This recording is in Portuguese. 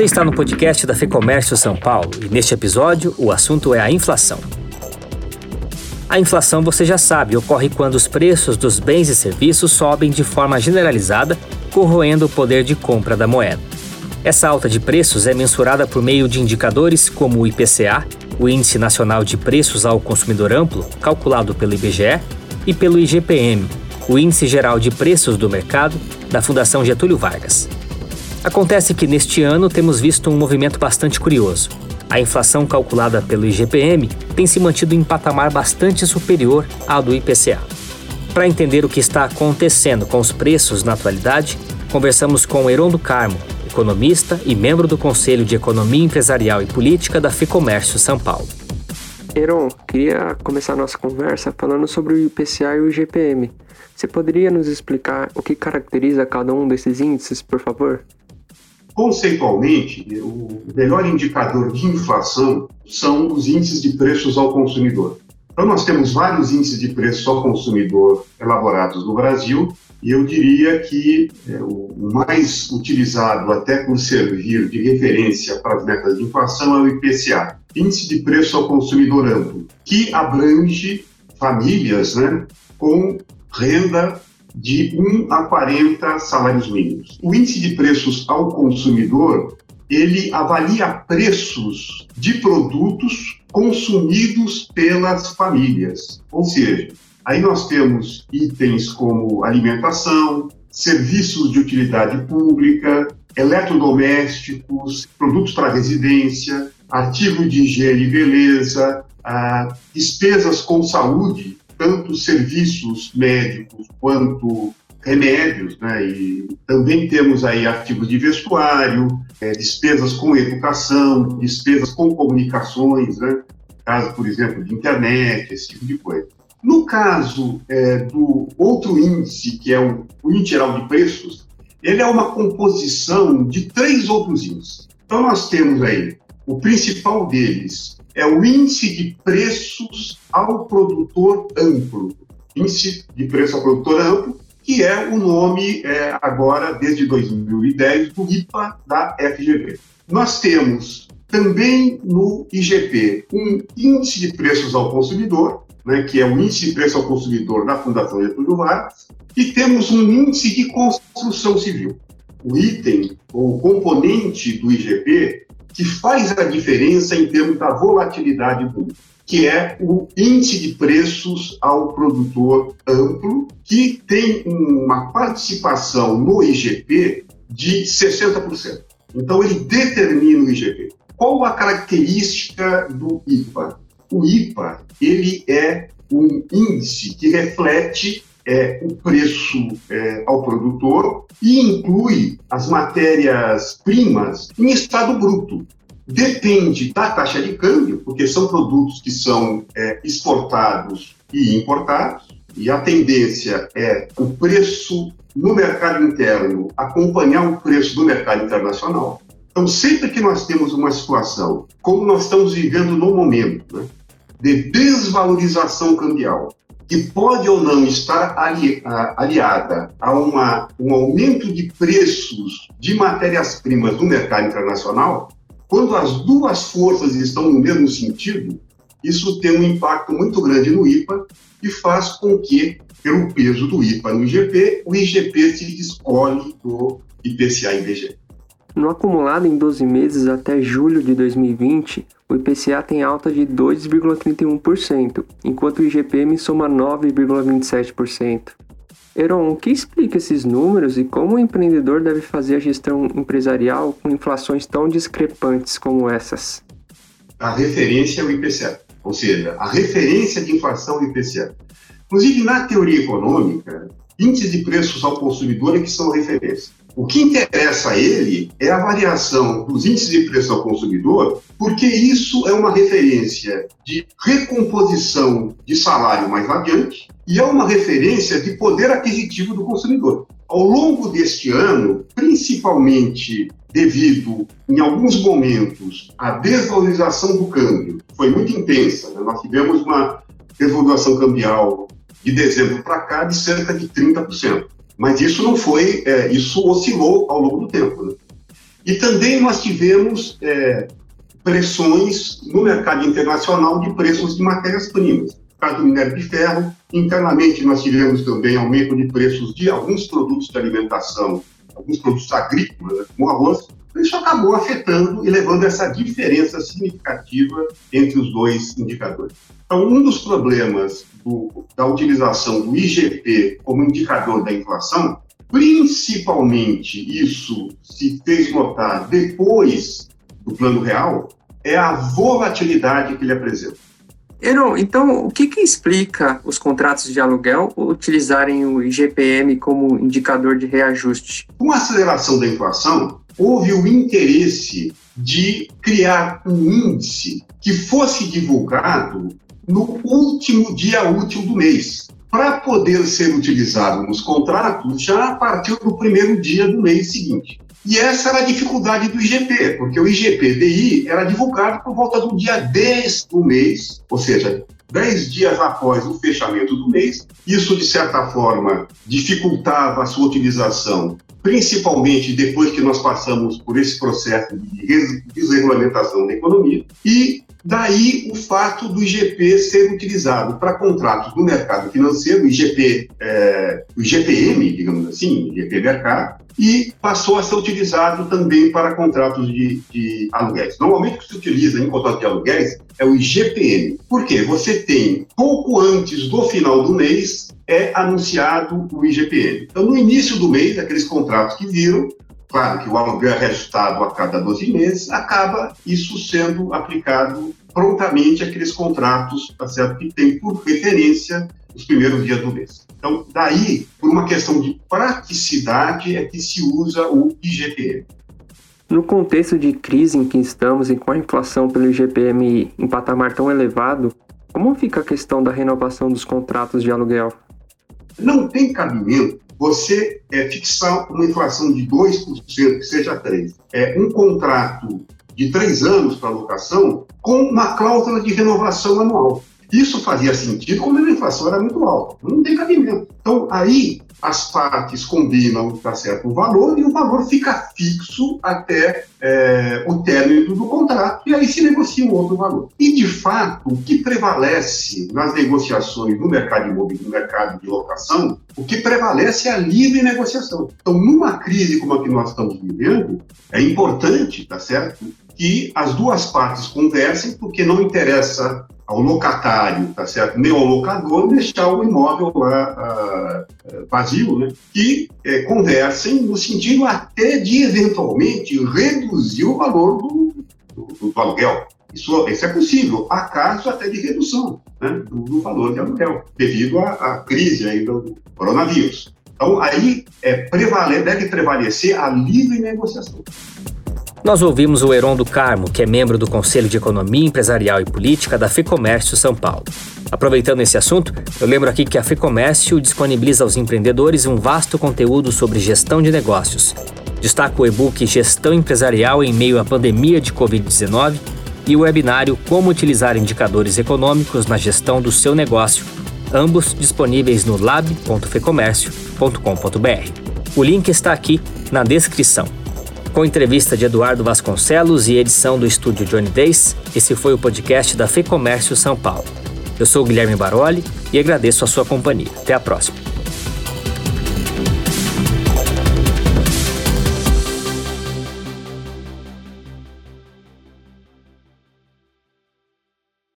Você está no podcast da FEComércio São Paulo e neste episódio o assunto é a inflação. A inflação, você já sabe, ocorre quando os preços dos bens e serviços sobem de forma generalizada, corroendo o poder de compra da moeda. Essa alta de preços é mensurada por meio de indicadores como o IPCA, o Índice Nacional de Preços ao Consumidor Amplo, calculado pelo IBGE, e pelo IGPM, o Índice Geral de Preços do Mercado, da Fundação Getúlio Vargas. Acontece que neste ano temos visto um movimento bastante curioso. A inflação calculada pelo IGPM tem se mantido em patamar bastante superior ao do IPCA. Para entender o que está acontecendo com os preços na atualidade, conversamos com Heron do Carmo, economista e membro do Conselho de Economia Empresarial e Política da FEComércio São Paulo. Heron, queria começar nossa conversa falando sobre o IPCA e o IGPM. Você poderia nos explicar o que caracteriza cada um desses índices, por favor? Conceitualmente, o melhor indicador de inflação são os índices de preços ao consumidor. Então, nós temos vários índices de preços ao consumidor elaborados no Brasil, e eu diria que é, o mais utilizado até por servir de referência para as metas de inflação é o IPCA, Índice de Preço ao Consumidor Amplo, que abrange famílias né, com renda de 1 a 40 salários mínimos. O índice de preços ao consumidor, ele avalia preços de produtos consumidos pelas famílias. Ou seja, aí nós temos itens como alimentação, serviços de utilidade pública, eletrodomésticos, produtos para residência, artigo de higiene e beleza, ah, despesas com saúde, tanto serviços médicos quanto remédios, né? E também temos aí artigos de vestuário, é, despesas com educação, despesas com comunicações, né? Caso, por exemplo, de internet, esse tipo de coisa. No caso é, do outro índice, que é o, o índice geral de preços, ele é uma composição de três outros índices. Então, nós temos aí o principal deles é o índice de preços ao produtor amplo. Índice de preço ao produtor amplo, que é o nome é, agora, desde 2010, do IPA da FGV. Nós temos também no IGP um índice de preços ao consumidor, né, que é o índice de preço ao consumidor da Fundação Getúlio Vargas, e temos um índice de construção civil. O item, ou componente do IGP, que faz a diferença em termos da volatilidade do que é o índice de preços ao produtor amplo, que tem uma participação no IGP de 60%. Então, ele determina o IGP. Qual a característica do IPA? O IPA ele é um índice que reflete é, o preço é, ao produtor e inclui as matérias-primas em estado bruto. Depende da taxa de câmbio, porque são produtos que são é, exportados e importados, e a tendência é o preço no mercado interno acompanhar o preço do mercado internacional. Então, sempre que nós temos uma situação, como nós estamos vivendo no momento, né, de desvalorização cambial, que pode ou não estar ali, aliada a uma, um aumento de preços de matérias-primas no mercado internacional, quando as duas forças estão no mesmo sentido, isso tem um impacto muito grande no IPA e faz com que, pelo peso do IPA no IGP, o IGP se descolhe do IPCA e IBGE. No acumulado em 12 meses até julho de 2020, o IPCA tem alta de 2,31%, enquanto o IGPM soma 9,27%. Heron, o que explica esses números e como o empreendedor deve fazer a gestão empresarial com inflações tão discrepantes como essas? A referência é o IPCA, ou seja, a referência de inflação é o IPCA. Inclusive, na teoria econômica, índices de preços ao consumidor é que são referência. O que interessa a ele é a variação dos índices de preço ao consumidor, porque isso é uma referência de recomposição de salário mais adiante e é uma referência de poder aquisitivo do consumidor. Ao longo deste ano, principalmente devido, em alguns momentos, à desvalorização do câmbio, foi muito intensa. Né? Nós tivemos uma desvalorização cambial de dezembro para cá de cerca de 30%. Mas isso não foi, é, isso oscilou ao longo do tempo. Né? E também nós tivemos é, pressões no mercado internacional de preços de matérias-primas. Caso do minério de ferro, internamente nós tivemos também aumento de preços de alguns produtos de alimentação, alguns produtos agrícolas, né, como arroz, isso acabou afetando e levando essa diferença significativa entre os dois indicadores. Então, um dos problemas do, da utilização do IGP como indicador da inflação, principalmente isso se fez notar depois do plano real, é a volatilidade que ele apresenta. Heron, então o que, que explica os contratos de aluguel utilizarem o IGPM como indicador de reajuste? Com a aceleração da inflação, houve o interesse de criar um índice que fosse divulgado no último dia útil do mês, para poder ser utilizado nos contratos já a partir do primeiro dia do mês seguinte. E essa era a dificuldade do IGP, porque o IGP-DI era divulgado por volta do dia 10 do mês, ou seja, 10 dias após o fechamento do mês. Isso, de certa forma, dificultava a sua utilização, principalmente depois que nós passamos por esse processo de desregulamentação da economia. E Daí o fato do IGP ser utilizado para contratos do mercado financeiro, IGP, é, o IGPM, digamos assim, IGP Mercado, e passou a ser utilizado também para contratos de, de aluguéis. Normalmente o que se utiliza em contrato de aluguéis é o IGPM. Por quê? Você tem, pouco antes do final do mês, é anunciado o IGPM. Então, no início do mês, aqueles contratos que viram, claro que o aluguel é reajustado a cada 12 meses, acaba isso sendo aplicado prontamente àqueles contratos tá certo, que tem por referência os primeiros dias do mês. Então, daí, por uma questão de praticidade, é que se usa o IGPM. No contexto de crise em que estamos e com a inflação pelo IGPM em patamar tão elevado, como fica a questão da renovação dos contratos de aluguel? Não tem cabimento você é, fixar uma inflação de 2%, que seja 3%. É, um contrato de três anos para locação com uma cláusula de renovação anual. Isso fazia sentido quando a inflação era muito alta. Não tem cabimento. Então, aí as partes combinam, tá certo, o valor e o valor fica fixo até é, o término do contrato e aí se negocia um outro valor. E, de fato, o que prevalece nas negociações no mercado imobiliário, no mercado de locação, o que prevalece é a livre negociação. Então, numa crise como a que nós estamos vivendo, é importante, tá certo, que as duas partes conversem, porque não interessa ao locatário, tá certo? Nem ao locador deixar o imóvel lá uh, vazio, né? Que uh, conversem no sentido até de eventualmente reduzir o valor do, do, do aluguel. Isso, isso, é possível, há casos até de redução né, do, do, valor de aluguel, devido à, à crise aí do coronavírus. Então, aí é, prevale, deve prevalecer a livre negociação. Nós ouvimos o Heron do Carmo, que é membro do Conselho de Economia Empresarial e Política da FEComércio São Paulo. Aproveitando esse assunto, eu lembro aqui que a FEComércio disponibiliza aos empreendedores um vasto conteúdo sobre gestão de negócios. Destaca o e-book Gestão Empresarial em meio à pandemia de Covid-19 e o webinário Como utilizar indicadores econômicos na gestão do seu negócio, ambos disponíveis no lab.fecomércio.com.br. O link está aqui na descrição. Com entrevista de Eduardo Vasconcelos e edição do estúdio Johnny Days, esse foi o podcast da FEComércio São Paulo. Eu sou Guilherme Baroli e agradeço a sua companhia. Até a próxima.